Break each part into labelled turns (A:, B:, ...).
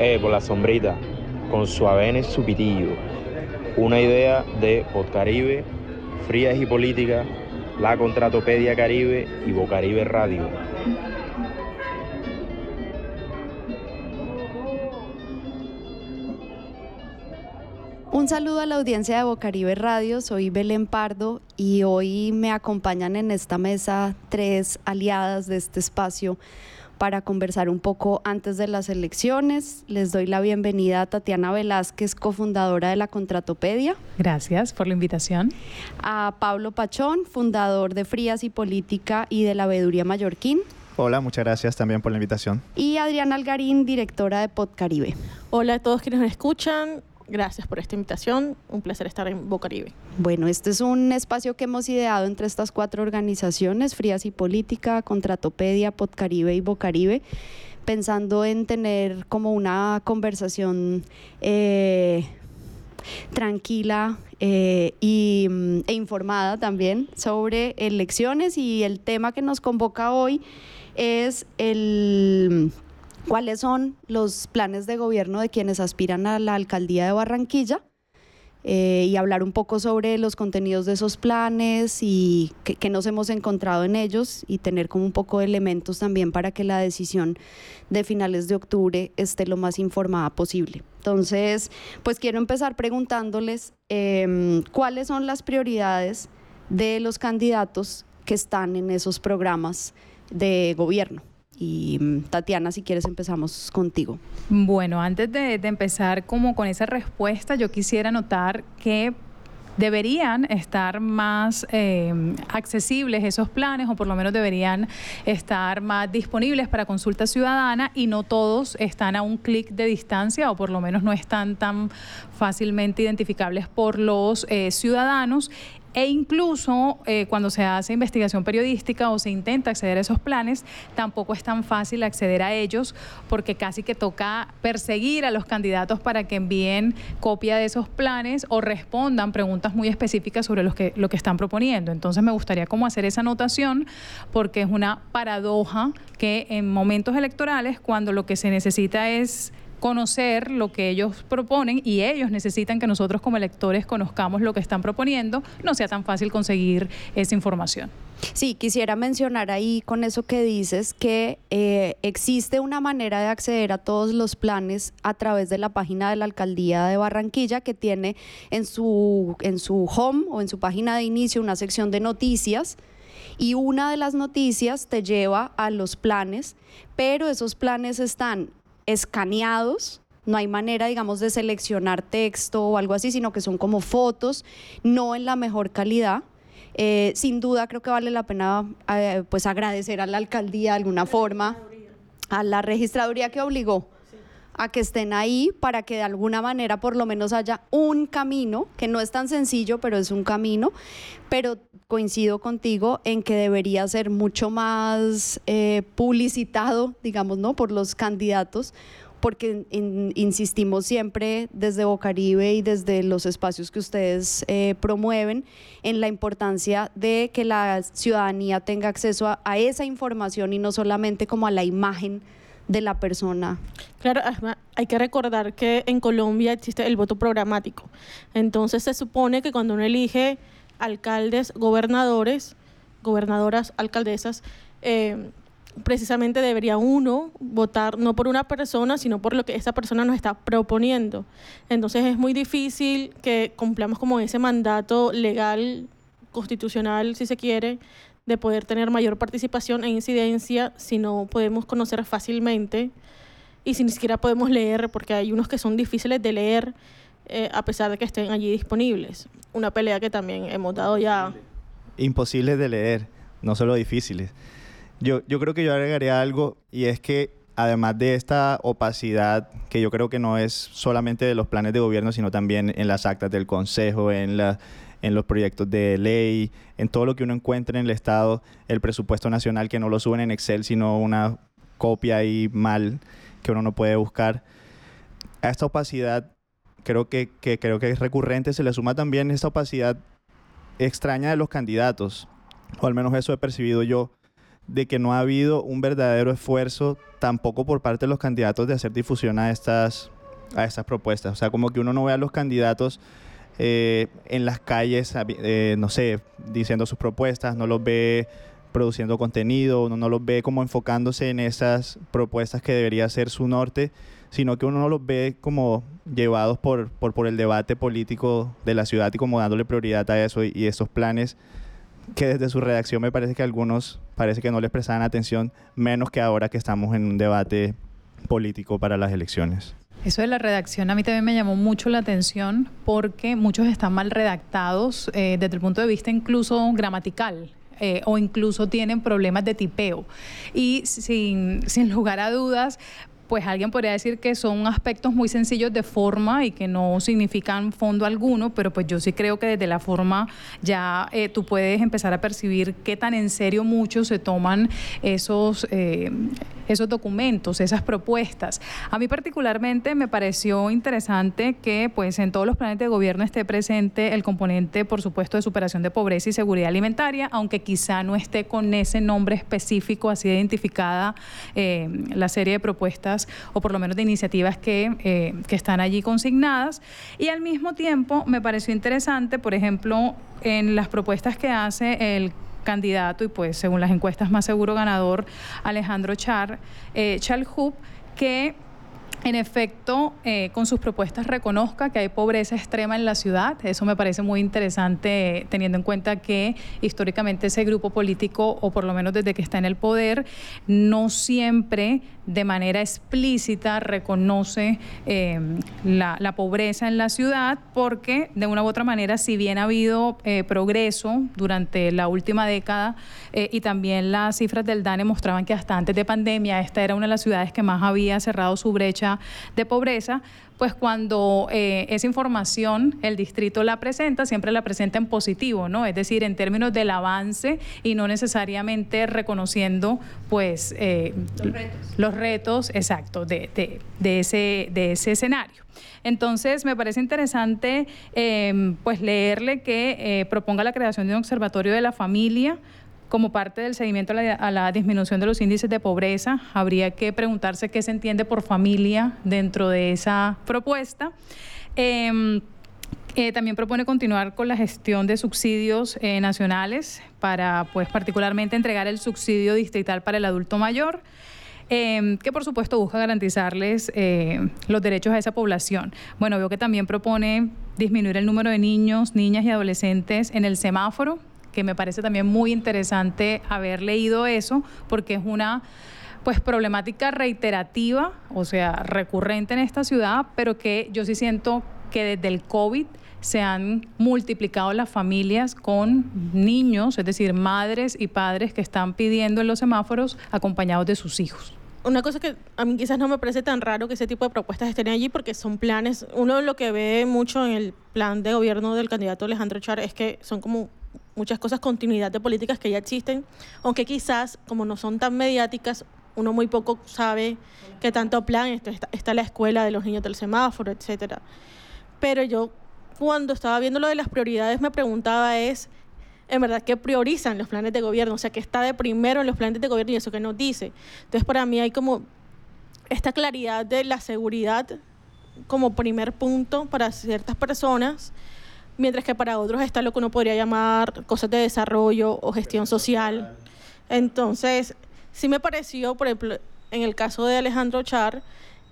A: eh, por la sombrita, con su pitillo. Una idea de Podcaribe, Frías y Política, La Contratopedia Caribe y Bocaribe Radio.
B: Un saludo a la audiencia de Bocaribe Radio, soy Belén Pardo y hoy me acompañan en esta mesa tres aliadas de este espacio para conversar un poco antes de las elecciones. Les doy la bienvenida a Tatiana Velázquez, cofundadora de la Contratopedia.
C: Gracias por la invitación.
B: A Pablo Pachón, fundador de Frías y Política y de la Veeduría Mallorquín.
D: Hola, muchas gracias también por la invitación.
B: Y Adriana Algarín, directora de Podcaribe.
E: Hola a todos quienes nos escuchan. Gracias por esta invitación. Un placer estar en Bocaribe.
B: Bueno, este es un espacio que hemos ideado entre estas cuatro organizaciones, Frías y Política, Contratopedia, Podcaribe y Bocaribe, pensando en tener como una conversación eh, tranquila eh, y, mm, e informada también sobre elecciones y el tema que nos convoca hoy es el cuáles son los planes de gobierno de quienes aspiran a la alcaldía de Barranquilla eh, y hablar un poco sobre los contenidos de esos planes y qué nos hemos encontrado en ellos y tener como un poco de elementos también para que la decisión de finales de octubre esté lo más informada posible. Entonces, pues quiero empezar preguntándoles em, cuáles son las prioridades de los candidatos que están en esos programas de gobierno. Y mm, Tatiana, si quieres empezamos contigo.
C: Bueno, antes de, empezar como con esa respuesta, yo quisiera notar que deberían estar más eh, accesibles esos planes o por lo menos deberían estar más disponibles para consulta ciudadana y no todos están a un clic de distancia o por lo menos no están tan fácilmente identificables por los eh, ciudadanos e incluso eh, cuando se hace investigación periodística o se intenta acceder a esos planes, tampoco es tan fácil acceder a ellos porque casi que toca perseguir a los candidatos para que envíen copia de esos planes o respondan preguntas muy específicas sobre los que, lo que están proponiendo. Entonces me gustaría como hacer esa anotación porque es una paradoja que en momentos electorales, cuando lo que se necesita es conocer lo que ellos proponen y ellos necesitan que nosotros como electores conozcamos lo que están proponiendo, no sea tan fácil conseguir esa información.
B: Sí, quisiera mencionar ahí con eso que dices que eh, existe una manera de acceder a todos los planes a través de la página de la alcaldía de Barranquilla que tiene en su, en su home o en su página de inicio una sección de noticias y una de las noticias te lleva a los planes, pero esos planes están escaneados, no hay manera, digamos, de seleccionar texto o algo así, sino que son como fotos, no en la mejor calidad. Eh, sin duda creo que vale la pena eh, pues agradecer a la alcaldía de alguna forma, a la registraduría que obligó a que estén ahí para que de alguna manera por lo menos haya un camino, que no es tan sencillo, pero es un camino, pero coincido contigo en que debería ser mucho más eh, publicitado, digamos, ¿no? Por los candidatos, porque insistimos siempre desde Bocaribe y desde los espacios que ustedes eh, promueven en la importancia de que la ciudadanía tenga acceso a esa información y no solamente como a la imagen de la persona.
E: Claro, hay que recordar que en Colombia existe el voto programático. Entonces se supone que cuando uno elige alcaldes, gobernadores, gobernadoras, alcaldesas, eh, precisamente debería uno votar no por una persona, sino por lo que esa persona nos está proponiendo. Entonces es muy difícil que cumplamos como ese mandato legal, constitucional, si se quiere, de poder tener mayor participación e incidencia si no podemos conocer fácilmente y si ni siquiera podemos leer, porque hay unos que son difíciles de leer eh, a pesar de que estén allí disponibles. Una pelea que también hemos dado ya.
D: Imposibles de leer, no solo difíciles. Yo, yo creo que yo agregaría algo y es que además de esta opacidad, que yo creo que no es solamente de los planes de gobierno, sino también en las actas del Consejo, en la en los proyectos de ley, en todo lo que uno encuentre en el Estado, el presupuesto nacional, que no lo suben en Excel, sino una copia ahí mal que uno no puede buscar. A esta opacidad, creo que, creo que es recurrente, se le suma también esta opacidad extraña de los candidatos, o al menos eso he percibido yo, de que no ha habido un verdadero esfuerzo tampoco por parte de los candidatos de hacer difusión a estas, a estas propuestas. O sea, como que uno no ve a los candidatos eh, en las calles, eh, no sé, diciendo sus propuestas, no los ve produciendo contenido, uno no los ve como enfocándose en esas propuestas que debería ser su norte, sino que uno no los ve como llevados por, por, por el debate político de la ciudad y como dándole prioridad a eso y, y esos planes que desde su redacción me parece que algunos parece que no les prestaban atención, menos que ahora que estamos en un debate político para las elecciones.
C: Eso de la redacción a mí también me llamó mucho la atención porque muchos están mal redactados eh, desde el punto de vista incluso gramatical. Eh, o incluso tienen problemas de tipeo. Y sin, sin lugar a dudas, pues alguien podría decir que son aspectos muy sencillos de forma y que no significan fondo alguno, pero pues yo sí creo que desde la forma ya eh, tú puedes empezar a percibir qué tan en serio muchos se toman esos, eh, esos documentos, esas propuestas. A mí particularmente me pareció interesante que pues en todos los planes de gobierno esté presente el componente, por supuesto, de superación de pobreza y seguridad alimentaria, aunque quizá no esté con ese nombre específico, así identificada eh, la serie de propuestas o por lo menos de iniciativas que, eh, que están allí consignadas. Y al mismo tiempo me pareció interesante, por ejemplo, en las propuestas que hace el candidato y pues según las encuestas más seguro ganador Alejandro Char, eh, que en efecto, eh, con sus propuestas reconozca que hay pobreza extrema en la ciudad. Eso me parece muy interesante, teniendo en cuenta que históricamente ese grupo político, o por lo menos desde que está en el poder, no siempre de manera explícita reconoce eh, la, pobreza en la ciudad, porque de una u otra manera, si bien ha habido eh, progreso durante la última década y también las cifras del DANE mostraban que hasta antes de pandemia esta era una de las ciudades que más había cerrado su brecha de pobreza, pues cuando eh, esa información el distrito la presenta, siempre la presenta en positivo, ¿no? Es decir, en términos del avance y no necesariamente reconociendo, pues,
B: eh, los, retos.
C: los retos, exacto, de, ese, de ese escenario. Entonces, me parece interesante em, pues leerle que eh, proponga la creación de un observatorio de la familia como parte del seguimiento a la, disminución de los índices de pobreza, habría que preguntarse qué se entiende por familia dentro de esa propuesta. Em, eh, también propone continuar con la gestión de subsidios eh, nacionales para, pues, particularmente entregar el subsidio distrital para el adulto mayor. Em, que por supuesto busca garantizarles eh, los derechos a esa población. Bueno, veo que también propone disminuir el número de niños, niñas y adolescentes en el semáforo, que me parece también muy interesante haber leído eso, porque es una pues problemática reiterativa, o sea, recurrente en esta ciudad, pero que yo sí siento que desde el COVID se han multiplicado las familias con niños, es decir, madres y padres que están pidiendo en los semáforos acompañados de sus hijos.
E: Una cosa que a mí quizás no me parece tan raro que ese tipo de propuestas estén allí porque son planes, uno lo que ve mucho en el plan de gobierno del candidato Alejandro Char es que son como muchas cosas, continuidad de políticas que ya existen, aunque quizás, como no son tan mediáticas, uno muy poco sabe qué tanto plan, está, está la escuela de los niños del semáforo, etcétera. Pero yo, cuando estaba viendo lo de las prioridades, me preguntaba es, en verdad, ¿qué priorizan los planes de gobierno? O sea, ¿qué está de primero en los planes de gobierno y eso que nos dice? Entonces, para mí hay como esta claridad de la seguridad como primer punto para ciertas personas mientras que para otros está lo que uno podría llamar cosas de desarrollo o gestión social. Entonces, sí me pareció, por ejemplo, en el caso de Alejandro Char,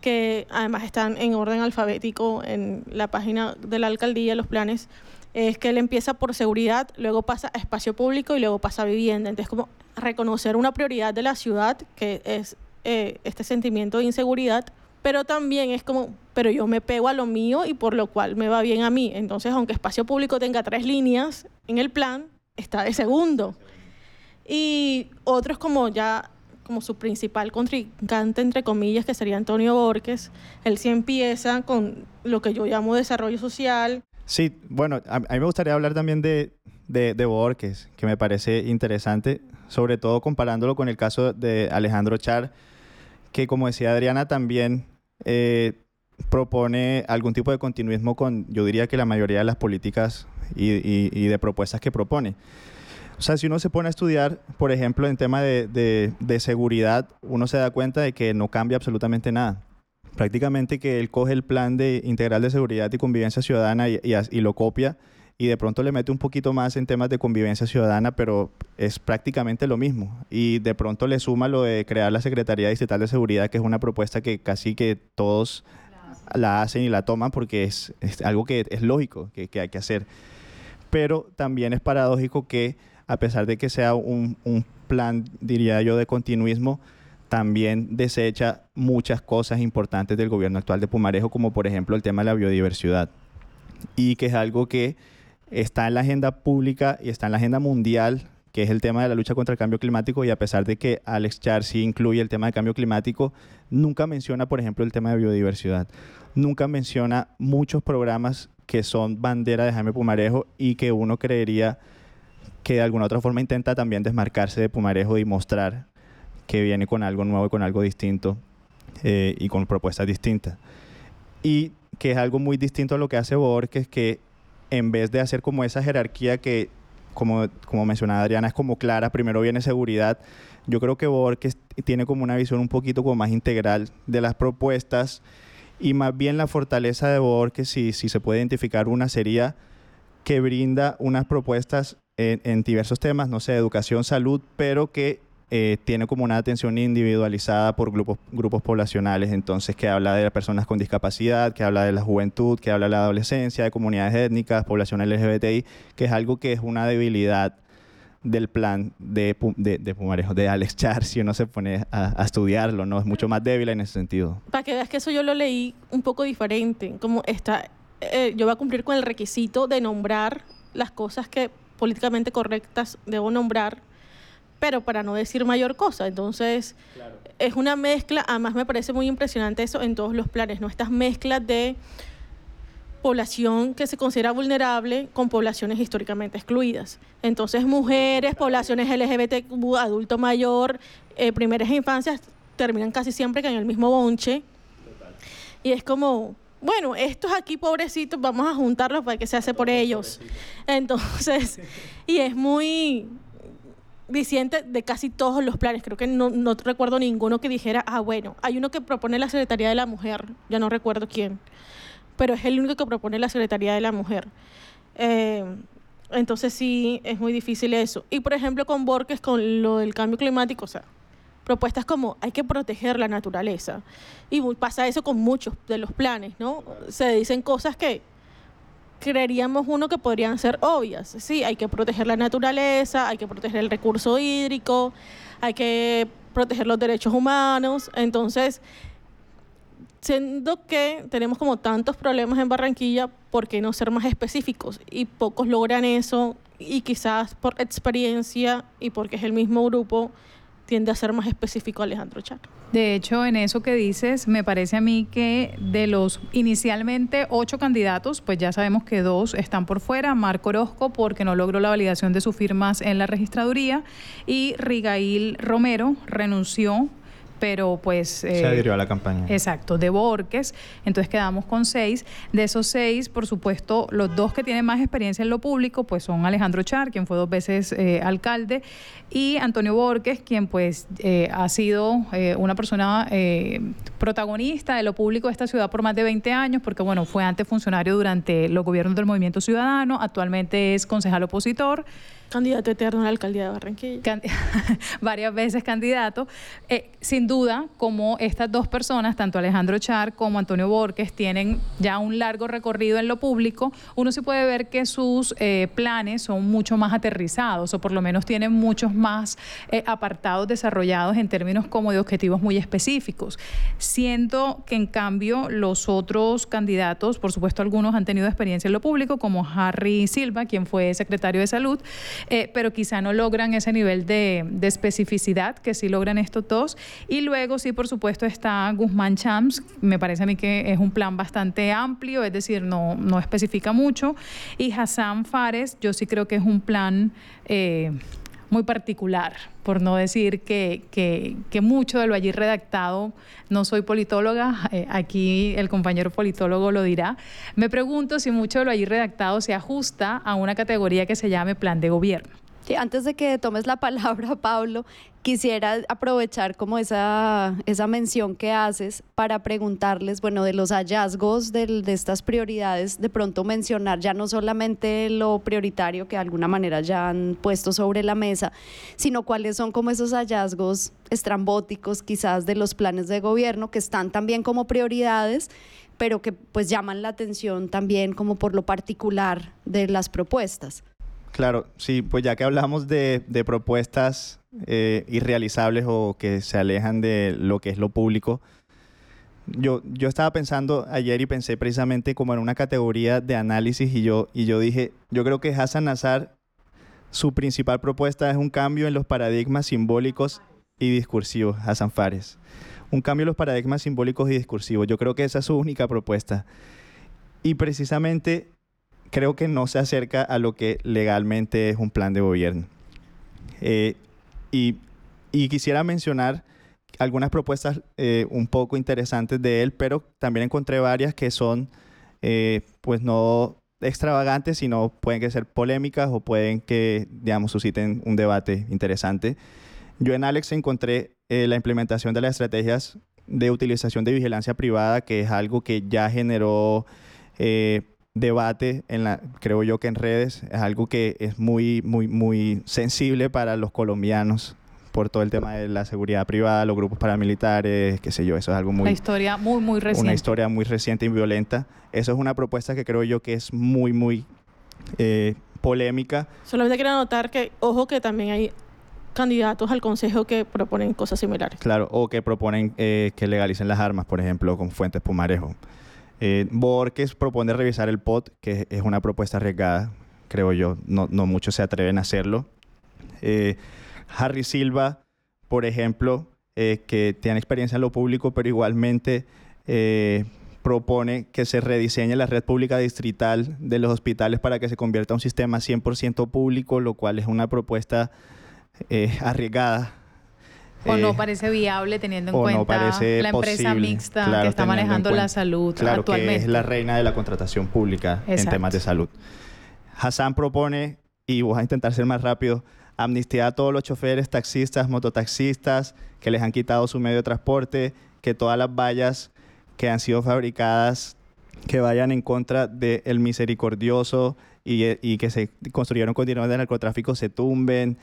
E: que además están en orden alfabético en la página de la alcaldía, los planes, es que él empieza por seguridad, luego pasa a espacio público y luego pasa a vivienda. Entonces, como reconocer una prioridad de la ciudad, que es eh, este sentimiento de inseguridad, pero también es como, pero yo me pego a lo mío y por lo cual me va bien a mí. Entonces, aunque espacio público tenga tres líneas en el plan, está de segundo. Y otros como ya, como su principal contrincante, entre comillas, que sería Antonio Borges, él sí empieza con lo que yo llamo desarrollo social.
D: Sí, bueno, a, mí me gustaría hablar también de, de, de Borges, que me parece interesante, sobre todo comparándolo con el caso de Alejandro Char, que como decía Adriana también eh, propone algún tipo de continuismo con, yo diría que la mayoría de las políticas y, de propuestas que propone. O sea, si uno se pone a estudiar, por ejemplo, en tema de, seguridad, uno se da cuenta de que no cambia absolutamente nada. Prácticamente que él coge el plan de integral de seguridad y convivencia ciudadana y, lo copia y de pronto le mete un poquito más en temas de convivencia ciudadana, pero es prácticamente lo mismo. Y de pronto le suma lo de crear la Secretaría Distrital de Seguridad, que es una propuesta que casi que todos la hacen y la toman porque es, algo que es lógico que, hay que hacer. Pero también es paradójico que a pesar de que sea un plan, diría yo, de continuismo, también desecha muchas cosas importantes del gobierno actual de Pumarejo, como por ejemplo el tema de la biodiversidad. Y que es algo que está en la agenda pública y está en la agenda mundial, que es el tema de la lucha contra el cambio climático, y a pesar de que Alex Char sí incluye el tema de cambio climático, nunca menciona, por ejemplo, el tema de biodiversidad. Nunca menciona muchos programas que son bandera de Jaime Pumarejo y que uno creería que de alguna otra forma intenta también desmarcarse de Pumarejo y mostrar que viene con algo nuevo y con algo distinto eh, y con propuestas distintas. Y que es algo muy distinto a lo que hace Borges, que en vez de hacer como esa jerarquía que, como, como mencionaba Adriana, es como clara, primero viene seguridad, yo creo que Borges tiene como una visión un poquito como más integral de las propuestas y más bien la fortaleza de Borges, si, si se puede identificar una, sería que brinda unas propuestas en, en diversos temas, no sé, educación, salud, pero que eh, tiene como una atención individualizada por grupos, grupos poblacionales, entonces que habla de las personas con discapacidad, que habla de la juventud, que habla de la adolescencia, de comunidades étnicas, población LGBTI, que es algo que es una debilidad del plan de, de, de Pumarejo, de Alex Char, si uno se pone a, estudiarlo, ¿no? Es mucho más débil en ese sentido.
E: Para que veas que eso yo lo leí un poco diferente, como está, eh, yo voy a cumplir con el requisito de nombrar las cosas que políticamente correctas debo nombrar pero para no decir mayor cosa. Entonces, es una mezcla, además me parece muy impresionante eso en todos los planes, ¿no? Estas mezclas de población que se considera vulnerable con poblaciones históricamente excluidas. Entonces, mujeres, poblaciones LGBT, adulto mayor, eh, primeras infancias, terminan casi siempre en el mismo bonche. Y es como, bueno, estos aquí pobrecitos, vamos a juntarlos para que se hace por ellos. Entonces, y es muy, diciente de casi todos los planes. Creo que no, no, recuerdo ninguno que dijera, ah, bueno, hay uno que propone la Secretaría de la Mujer, ya no recuerdo quién, pero es el único que propone la Secretaría de la Mujer. Eh, entonces sí, es muy difícil eso. Y por ejemplo con Borges, con lo del cambio climático, o sea, propuestas como hay que proteger la naturaleza. Y pasa eso con muchos de los planes, ¿no? Se dicen cosas que creeríamos uno que podrían ser obvias. Sí, hay que proteger la naturaleza, hay que proteger el recurso hídrico, hay que proteger los derechos humanos. Entonces, siendo que tenemos como tantos problemas en Barranquilla, ¿por qué no ser más específicos? Y pocos logran eso y quizás por experiencia y porque es el mismo grupo, tiende a ser más específico Alejandro Char.
C: De hecho, en eso que dices, me parece a mí que de los inicialmente ocho candidatos, pues ya sabemos que dos están por fuera. Marco Orozco, porque no logró la validación de sus firmas en la registraduría, y Rigail Romero renunció pero pues...
D: se adhirió a la campaña.
C: Exacto, de Borges. Entonces quedamos con seis. De esos seis, por supuesto, los dos que tienen más experiencia en lo público, pues son Alejandro Char, quien fue dos veces eh, alcalde, y Antonio Borges, quien pues eh, ha sido eh, una persona protagonista de lo público de esta ciudad por más de 20 años, porque bueno, fue antes funcionario durante los gobiernos del Movimiento Ciudadano, actualmente es concejal opositor.
E: Candidato eterno a la alcaldía de Barranquilla.
C: varias veces candidato. Eh, sin duda, como estas dos personas, tanto Alejandro Char como Antonio Borges, tienen ya un largo recorrido en lo público, uno sí puede ver que sus eh, planes son mucho más aterrizados o por lo menos tienen muchos más eh, apartados desarrollados en términos como de objetivos muy específicos. Siento que en cambio los otros candidatos, por supuesto algunos han tenido experiencia en lo público, como Harry Silva, quien fue secretario de Salud, eh, pero quizá no logran ese nivel de, especificidad que sí logran estos dos. Y luego sí, por supuesto, está Guzmán Champs, me parece a mí que es un plan bastante amplio, es decir, no, no especifica mucho. Y Hassan Fares, yo sí creo que es un plan... Eh, muy particular, por no decir que, que, mucho de lo allí redactado, no soy politóloga, eh, aquí el compañero politólogo lo dirá, me pregunto si mucho de lo allí redactado se ajusta a una categoría que se llame plan de gobierno.
B: Antes de que tomes la palabra, Pablo, quisiera aprovechar como esa, esa mención que haces para preguntarles, bueno, de los hallazgos de, de estas prioridades, de pronto mencionar ya no solamente lo prioritario que de alguna manera ya han puesto sobre la mesa, sino cuáles son como esos hallazgos estrambóticos quizás de los planes de gobierno que están también como prioridades pero que pues llaman la atención también como por lo particular de las propuestas.
D: Claro, sí, pues ya que hablamos de, propuestas eh, irrealizables o que se alejan de lo que es lo público, yo, yo estaba pensando ayer y pensé precisamente como en una categoría de análisis y yo, y yo dije, yo creo que Hassan Nazar, su principal propuesta es un cambio en los paradigmas simbólicos y discursivos, Hassan Fares. Un cambio en los paradigmas simbólicos y discursivos. Yo creo que esa es su única propuesta. Y precisamente creo que no se acerca a lo que legalmente es un plan de gobierno. Eh, y, quisiera mencionar algunas propuestas eh, un poco interesantes de él, pero también encontré varias que son, eh, pues no extravagantes, sino pueden que ser polémicas o pueden que, digamos, susciten un debate interesante. Yo en Alex encontré la implementación de las estrategias de utilización de vigilancia privada, que es algo que ya generó debate, en la, creo yo que en redes, es algo que es muy, muy, muy sensible para los colombianos por todo el tema de la seguridad privada, los grupos paramilitares, qué sé yo, eso es algo muy...
C: Una historia muy, muy reciente.
D: Una historia muy reciente y violenta. Eso es una propuesta que creo yo que es muy, muy eh, polémica.
E: Solamente quiero anotar que, ojo, que también hay candidatos al Consejo que proponen cosas similares.
D: Claro, o que proponen eh, que legalicen las armas, por ejemplo, con fuentes Pumarejo. Eh, Borges propone revisar el POT, que es una propuesta arriesgada, creo yo, no, muchos se atreven a hacerlo. Eh, Harry Silva, por ejemplo, eh, que tiene experiencia en lo público, pero igualmente propone que se rediseñe la red pública distrital de los hospitales para que se convierta en un sistema 100% público, lo cual es una propuesta arriesgada
C: o no eh, parece viable teniendo en cuenta la empresa mixta que está manejando la salud
D: claro,
C: actualmente.
D: Que es la reina de la contratación pública en temas de salud. Hassan propone, y voy a intentar ser más rápido, amnistía a todos los choferes, taxistas, mototaxistas que les han quitado su medio de transporte, que todas las vallas que han sido fabricadas que vayan en contra del misericordioso y, y, que se construyeron con dinero de narcotráfico se tumben,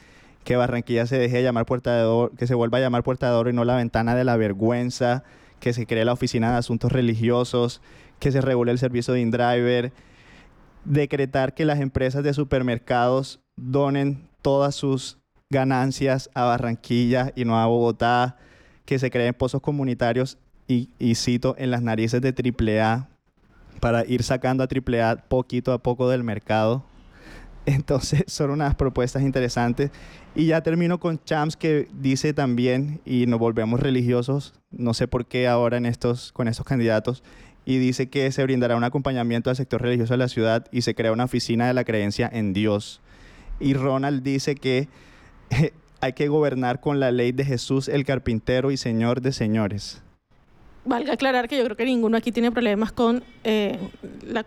D: que Barranquilla se deje de llamar Puerta de que se vuelva a llamar Puerta de Oro y no la ventana de la vergüenza, que se cree la oficina de asuntos religiosos, que se regule el servicio de InDriver, decretar que las empresas de supermercados donen todas sus ganancias a Barranquilla y no a Bogotá, que se creen pozos comunitarios y, y cito en las narices de AAA para ir sacando a AAA poquito a poco del mercado entonces son unas propuestas interesantes. Y ya termino con Champs que dice también, y nos volvemos religiosos, no sé por qué ahora en estos, con estos candidatos, y dice que se brindará un acompañamiento al sector religioso de la ciudad y se crea una oficina de la creencia en Dios. Y Ronald dice que hay que gobernar con la ley de Jesús, el carpintero y señor de señores.
E: Valga aclarar que yo creo que ninguno aquí tiene problemas con eh, la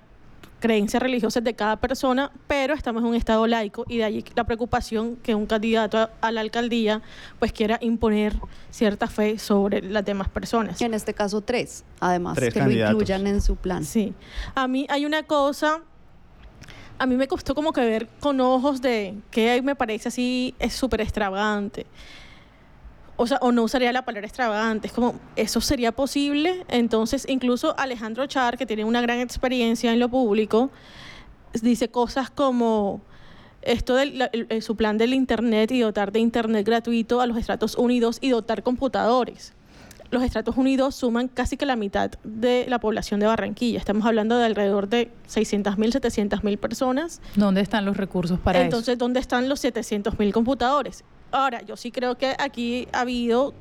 E: creencias religiosas de cada persona, pero estamos en un estado laico y de allí la preocupación que un candidato a, la alcaldía pues quiera imponer cierta fe sobre las demás personas.
B: En este caso tres, además, que lo incluyan en su plan.
E: Sí. A mí hay una cosa a mí me costó como que ver con ojos de que me parece así es súper extravagante o sea, o no usaría la palabra extravagante, es como, ¿eso sería posible? Entonces, incluso Alejandro Char, que tiene una gran experiencia en lo público, dice cosas como esto de su plan del Internet y dotar de Internet gratuito a los estratos unidos y dotar computadores. Los estratos unidos suman casi que la mitad de la población de Barranquilla. Estamos hablando de alrededor de 600.000, 700.000 personas.
C: ¿Dónde están los recursos para
E: Entonces, eso? Entonces, ¿dónde están los 700.000 computadores? Ahora, yo sí creo que aquí ha habido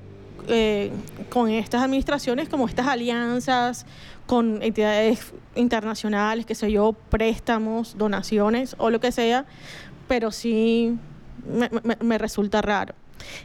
E: eh, con estas administraciones como estas alianzas con entidades internacionales, qué sé yo, préstamos, donaciones o lo que sea, pero sí me, resulta raro.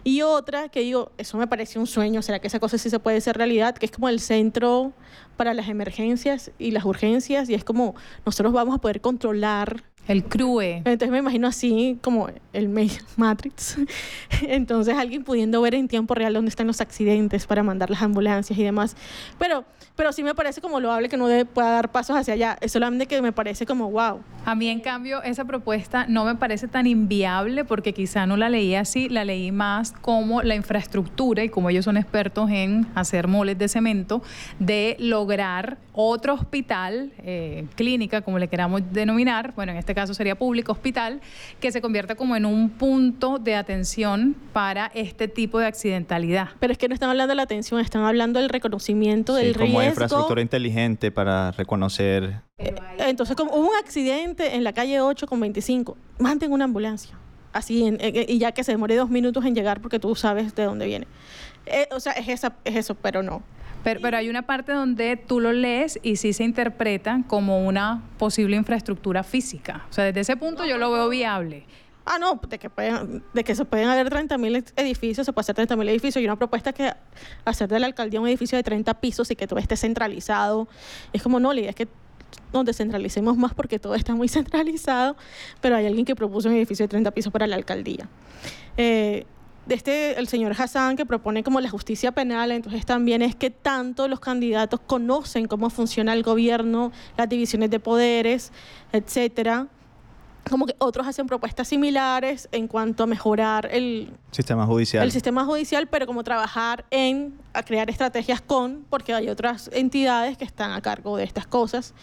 E: Y otra que digo, eso me parece un sueño, ¿será que esa cosa sí se puede hacer realidad? Que es como el centro para las emergencias y las urgencias y es como nosotros vamos a poder controlar
C: El CRUE.
E: Entonces me imagino así como el Matrix. Entonces alguien pudiendo ver en tiempo real dónde están los accidentes para mandar las ambulancias y demás. Pero, pero sí me parece como loable que no pueda dar pasos hacia allá. Es solamente que me parece como wow.
C: A mí, en cambio, esa propuesta no me parece tan inviable porque quizá no la leí así, la leí más como la infraestructura y como ellos son expertos en hacer moles de cemento, de lograr otro hospital, eh, clínica, como le queramos denominar, bueno, en este caso sería público, hospital, que se convierta como en un punto de atención para este tipo de accidentalidad.
E: Pero es que no están hablando de la atención, están hablando del reconocimiento del riesgo.
D: Como infraestructura inteligente para reconocer
E: eh, entonces, como hubo un accidente en la calle 8 con 25, mantén una ambulancia. Así, y ya que se demore dos minutos en llegar porque tú sabes de dónde viene. Eh, o sea, es, esa, es eso, pero no.
C: Pero, pero, hay una parte donde tú lo lees y sí se interpreta como una posible infraestructura física. O sea, desde ese punto yo lo veo viable.
E: Ah, no, de que, pueden, de que se pueden haber 30.000 edificios, se puede hacer 30.000 edificios. Y una propuesta que hacer de la alcaldía un edificio de 30 pisos y que todo esté centralizado. Es como, no, la idea es que nos descentralicemos más porque todo está muy centralizado, pero hay alguien que propuso un edificio de 30 pisos para la alcaldía. Eh, este, el señor Hassan que propone como la justicia penal, entonces también es que tanto los candidatos conocen cómo funciona el gobierno, las divisiones de poderes, etcétera. Como que otros hacen propuestas similares en cuanto a mejorar el
D: sistema judicial.
E: El sistema judicial, pero como trabajar en a crear estrategias con, porque hay otras entidades que están a cargo de estas cosas.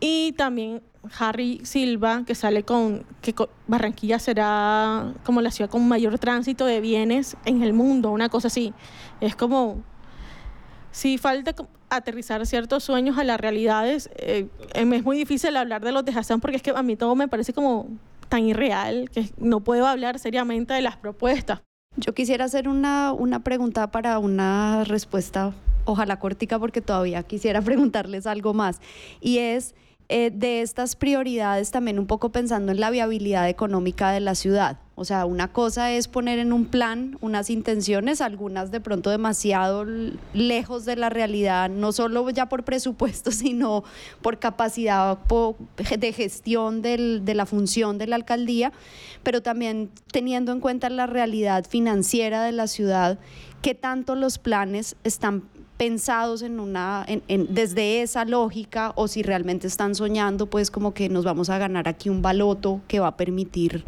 E: Y también Harry Silva, que sale con que Barranquilla será como la ciudad con mayor tránsito de bienes en el mundo, una cosa así. Es como, si falta aterrizar ciertos sueños a las realidades, eh, em, es muy difícil hablar de los de Hassan porque es que a mí todo me parece como tan irreal que no puedo hablar seriamente de las propuestas.
B: Yo quisiera hacer una, una pregunta para una respuesta, ojalá cortica, porque todavía quisiera preguntarles algo más. Y es eh, de estas prioridades también un poco pensando en la viabilidad económica de la ciudad. O sea, una cosa es poner en un plan unas intenciones, algunas de pronto demasiado lejos de la realidad, no solo ya por presupuesto, sino por capacidad de gestión de la función de la alcaldía, pero también teniendo en cuenta la realidad financiera de la ciudad, qué tanto los planes están pensados en una, en, desde esa lógica o si realmente están soñando, pues como que nos vamos a ganar aquí un baloto que va a permitir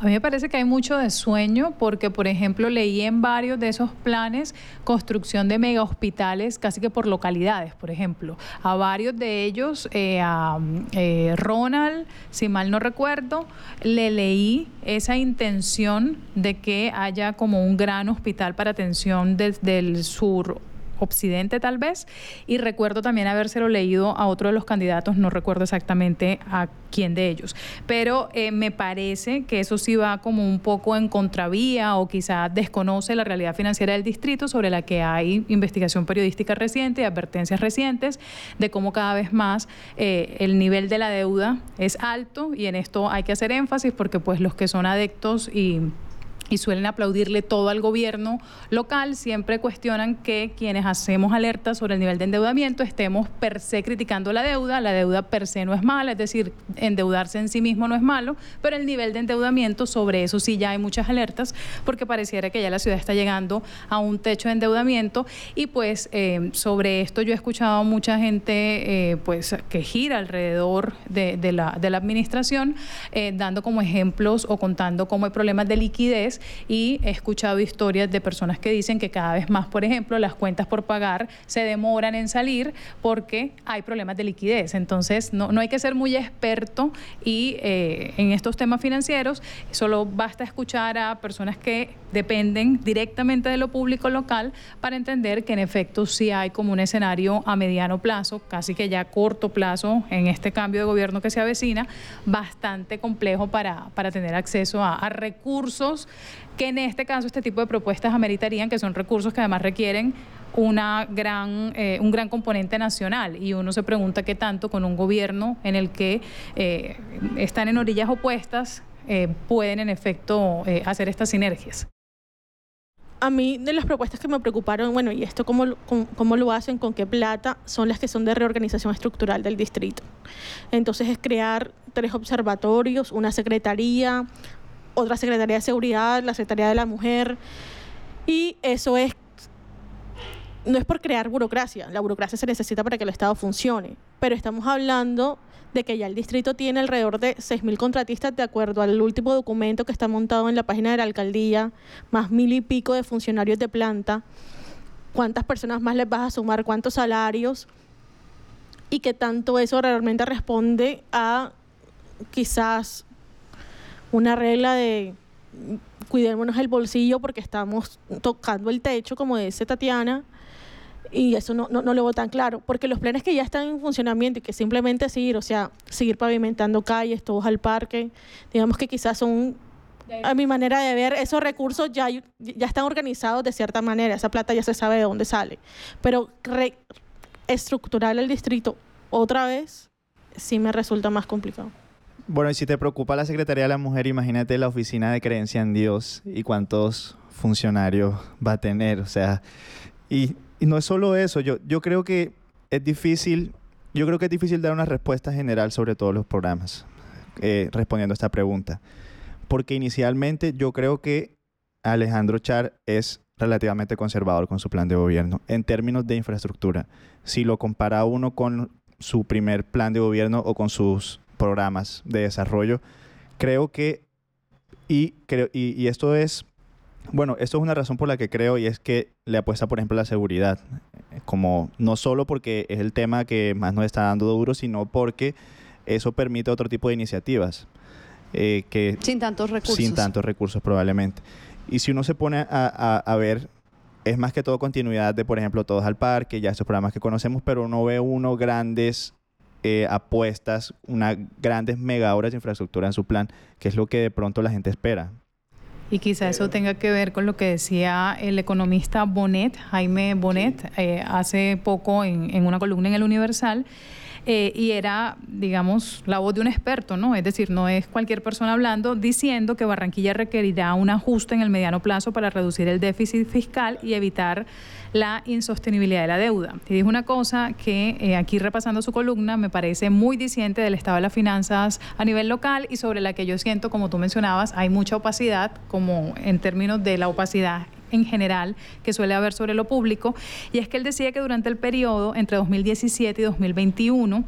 C: a mí me parece que hay mucho de sueño porque, por ejemplo, leí en varios de esos planes construcción de mega hospitales casi que por localidades, por ejemplo. A varios de ellos, eh, a eh, Ronald, si mal no recuerdo, le leí esa intención de que haya como un gran hospital para atención desde el sur Occidente tal vez, y recuerdo también habérselo leído a otro de los candidatos, no recuerdo exactamente a quién de ellos, pero eh, me parece que eso sí va como un poco en contravía o quizás desconoce la realidad financiera del distrito sobre la que hay investigación periodística reciente y advertencias recientes de cómo cada vez más eh, el nivel de la deuda es alto y en esto hay que hacer énfasis porque pues los que son adeptos y y suelen aplaudirle todo al gobierno local, siempre cuestionan que quienes hacemos alertas sobre el nivel de endeudamiento estemos per se criticando la deuda. La deuda per se no es mala, es decir, endeudarse en sí mismo no es malo, pero el nivel de endeudamiento, sobre eso sí ya hay muchas alertas, porque pareciera que ya la ciudad está llegando a un techo de endeudamiento. Y pues eh, sobre esto yo he escuchado mucha gente eh, pues que gira alrededor de, la, de la administración, eh, dando como ejemplos o contando cómo hay problemas de liquidez y he escuchado historias de personas que dicen que cada vez más, por ejemplo, las cuentas por pagar se demoran en salir porque hay problemas de liquidez. Entonces, no, no hay que ser muy experto y eh, en estos temas financieros, solo basta escuchar a personas que dependen directamente de lo público local para entender que en efecto sí hay como un escenario a mediano plazo, casi que ya a corto plazo en este cambio de gobierno que se avecina, bastante complejo para, para tener acceso a, a recursos que en este caso este tipo de propuestas ameritarían, que son recursos que además requieren una gran, eh, un gran componente nacional. Y uno se pregunta qué tanto con un gobierno en el que eh, están en orillas opuestas eh, pueden en efecto hacer estas sinergias.
E: A mí de las propuestas que me preocuparon, bueno, y esto cómo, cómo, lo hacen, con qué plata, son las que son de reorganización estructural del distrito. Entonces es crear tres observatorios, una secretaría, otra secretaría de seguridad, la secretaría de la mujer. Y eso es, no es por crear burocracia, la burocracia se necesita para que el Estado funcione, pero estamos hablando de que ya el distrito tiene alrededor de 6.000 contratistas de acuerdo al último documento que está montado en la página de la alcaldía, más mil y pico de funcionarios de planta. ¿Cuántas personas más les vas a sumar? ¿Cuántos salarios? Y que tanto eso realmente responde a quizás una regla de cuidémonos el bolsillo porque estamos tocando el techo, como dice Tatiana, y eso no, no, no lo veo tan claro, porque los planes que ya están en funcionamiento y que simplemente seguir, o sea, seguir pavimentando calles, todos al parque, digamos que quizás son, a mi manera de ver, esos recursos ya, ya están organizados de cierta manera, esa plata ya se sabe de dónde sale, pero estructurar el distrito otra vez sí me resulta más complicado.
D: Bueno, y si te preocupa la Secretaría de la Mujer, imagínate la oficina de creencia en Dios y cuántos funcionarios va a tener. O sea, y no es solo eso, yo, yo creo que es difícil, yo creo que es difícil dar una respuesta general sobre todos los programas, eh, respondiendo a esta pregunta. Porque inicialmente yo creo que Alejandro Char es relativamente conservador con su plan de gobierno en términos de infraestructura. Si lo compara uno con su primer plan de gobierno o con sus programas de desarrollo, creo que, y, creo, y esto es bueno, esto es una razón por la que creo y es que le apuesta, por ejemplo, a la seguridad. Como no solo porque es el tema que más nos está dando duro, sino porque eso permite otro tipo de iniciativas.
B: Eh, que sin tantos recursos.
D: Sin tantos recursos, probablemente. Y si uno se pone a, ver, es más que todo continuidad de, por ejemplo, Todos al Parque, ya estos programas que conocemos, pero no ve uno grandes eh, apuestas, una grandes mega obras de infraestructura en su plan, que es lo que de pronto la gente espera.
C: Y quizá eso tenga que ver con lo que decía el economista Bonet, Jaime Bonet, eh, hace poco en, en una columna en el Universal, eh, y era, digamos, la voz de un experto, ¿no? Es decir, no es cualquier persona hablando diciendo que Barranquilla requerirá un ajuste en el mediano plazo para reducir el déficit fiscal y evitar la insostenibilidad de la deuda. Y dijo una cosa que eh, aquí repasando su columna me parece muy diciente del estado de las finanzas a nivel local y sobre la que yo siento, como tú mencionabas, hay mucha opacidad, como en términos de la opacidad en general que suele haber sobre lo público, y es que él decía que durante el periodo entre 2017 y 2021,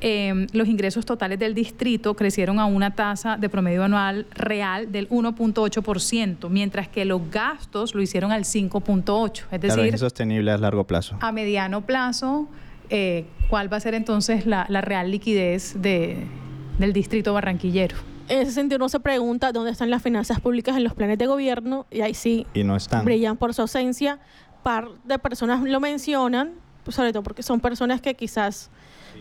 C: em, los ingresos totales del distrito crecieron a una tasa de promedio anual real del 1.8%, mientras que los gastos lo hicieron al 5.8%. Es decir,
D: es sostenible a largo plazo.
C: A mediano plazo, eh, ¿cuál va a ser entonces la, real liquidez de, del distrito barranquillero?
E: En ese sentido uno se pregunta dónde están las finanzas públicas en los planes de gobierno y ahí sí
D: y no están.
E: brillan por su ausencia. Par de personas lo mencionan, pues, sobre todo porque son personas que quizás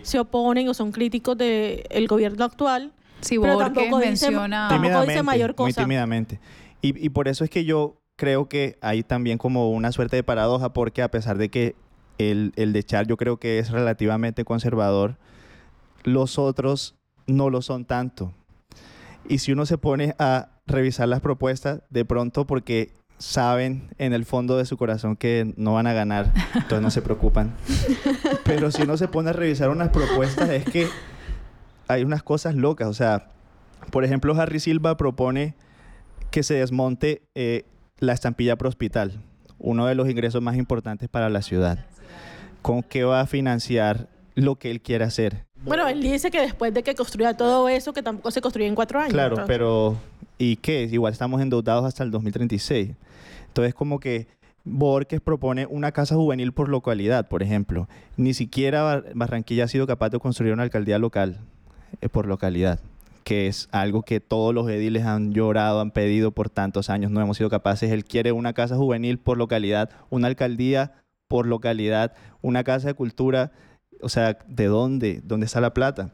E: se oponen o son críticos del gobierno actual.
C: Sí, pero tampoco menciona
E: dice, mayor cosa.
D: Muy tímidamente. Y, y por eso es que yo creo que hay también como una suerte de paradoja porque a pesar de que el, el de Char yo creo que es relativamente conservador, los otros no lo son tanto. Y si uno se pone a revisar las propuestas, de pronto porque saben en el fondo de su corazón que no van a ganar, entonces no se preocupan. Pero si uno se pone a revisar unas propuestas, es que hay unas cosas locas. O sea, por ejemplo, Harry Silva propone que se desmonte eh, la estampilla pro hospital, uno de los ingresos más importantes para la ciudad. ¿Con qué va a financiar lo que él quiere hacer?
E: Bueno, él dice que después de que construya todo eso, que tampoco se construye en cuatro años.
D: Claro, pero ¿y qué? Igual estamos endeudados hasta el 2036. Entonces, como que Borges propone una casa juvenil por localidad, por ejemplo. Ni siquiera Barranquilla ha sido capaz de construir una alcaldía local eh, por localidad, que es algo que todos los ediles han llorado, han pedido por tantos años, no hemos sido capaces. Él quiere una casa juvenil por localidad, una alcaldía por localidad, una casa de cultura o sea, ¿de dónde? ¿Dónde está la plata?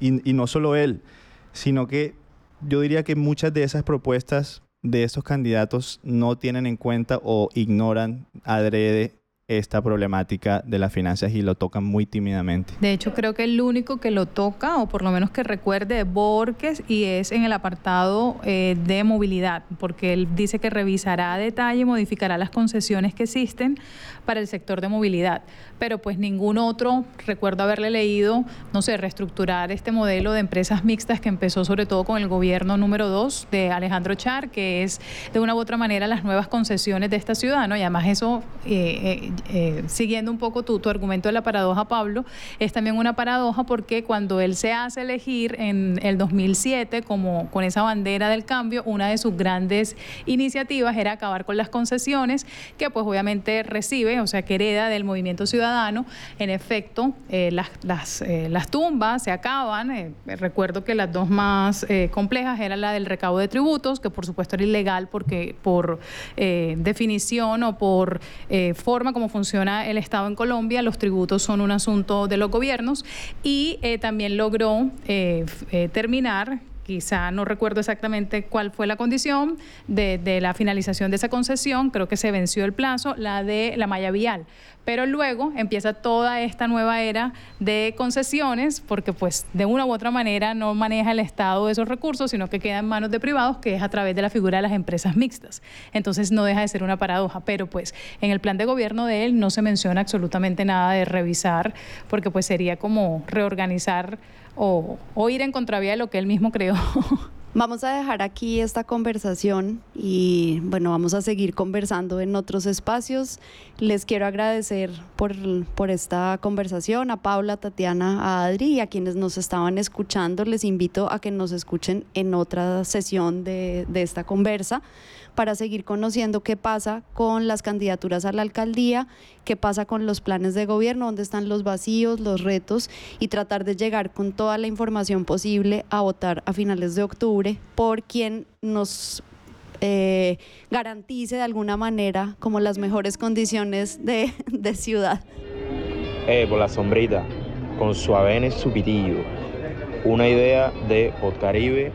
D: Y, no solo él, sino que yo diría que muchas de esas propuestas de esos candidatos no tienen en cuenta o ignoran adrede esta problemática de las finanzas y lo tocan muy tímidamente.
C: De hecho, creo que el único que lo toca, o por lo menos que recuerde, es Borges y es en el apartado eh, de movilidad, porque él dice que revisará a detalle y modificará las concesiones que existen para el sector de movilidad. Pero pues ningún otro, recuerdo haberle leído, no sé, reestructurar este modelo de empresas mixtas que empezó sobre todo con el gobierno número 2 de Alejandro Char, que es de una u otra manera las nuevas concesiones de esta ciudad, ¿no? Y además eso... Eh, eh, siguiendo un poco tu, tu argumento de la paradoja, Pablo, es también una paradoja porque cuando él se hace elegir en el 2007 como con esa bandera del cambio, una de sus grandes iniciativas era acabar con las concesiones que pues obviamente recibe, o sea, que hereda del movimiento ciudadano. En efecto, eh, las, las, eh, las, tumbas se acaban. recuerdo que las dos más complejas eran la del recaudo de tributos, que por supuesto era ilegal porque por definición o por forma como funciona el Estado en Colombia, los tributos son un asunto de los gobiernos y eh, también logró eh, eh, terminar quizá no recuerdo exactamente cuál fue la condición de, la finalización de esa concesión, creo que se venció el plazo, la de la malla vial. Pero luego empieza toda esta nueva era de concesiones, porque pues de una u otra manera no maneja el Estado esos recursos, sino que queda en manos de privados, que es a través de la figura de las empresas mixtas. Entonces no deja de ser una paradoja, pero pues en el plan de gobierno de él no se menciona absolutamente nada de revisar, porque pues sería como reorganizar o, ir en contravía de lo que él mismo creó.
B: Vamos a dejar aquí esta conversación y bueno, vamos a seguir conversando en otros espacios. Les quiero agradecer por, por, esta conversación a Paula, Tatiana, a Adri y a quienes nos estaban escuchando. Les invito a que nos escuchen en otra sesión de, de esta conversa para seguir conociendo qué pasa con las candidaturas a la alcaldía, qué pasa con los planes de gobierno, dónde están los vacíos, los retos y tratar de llegar con toda la información posible a votar a finales de octubre por quien nos eh, garantice de alguna manera como las mejores condiciones de, ciudad.
A: Eh, por la sombrita, con Suavenes Supitillo, una idea de Podcaribe,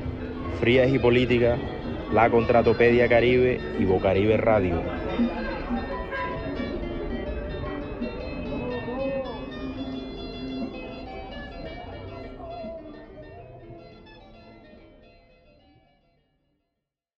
A: Frías y Política la Contratopedia Caribe y Bocaribe Radio.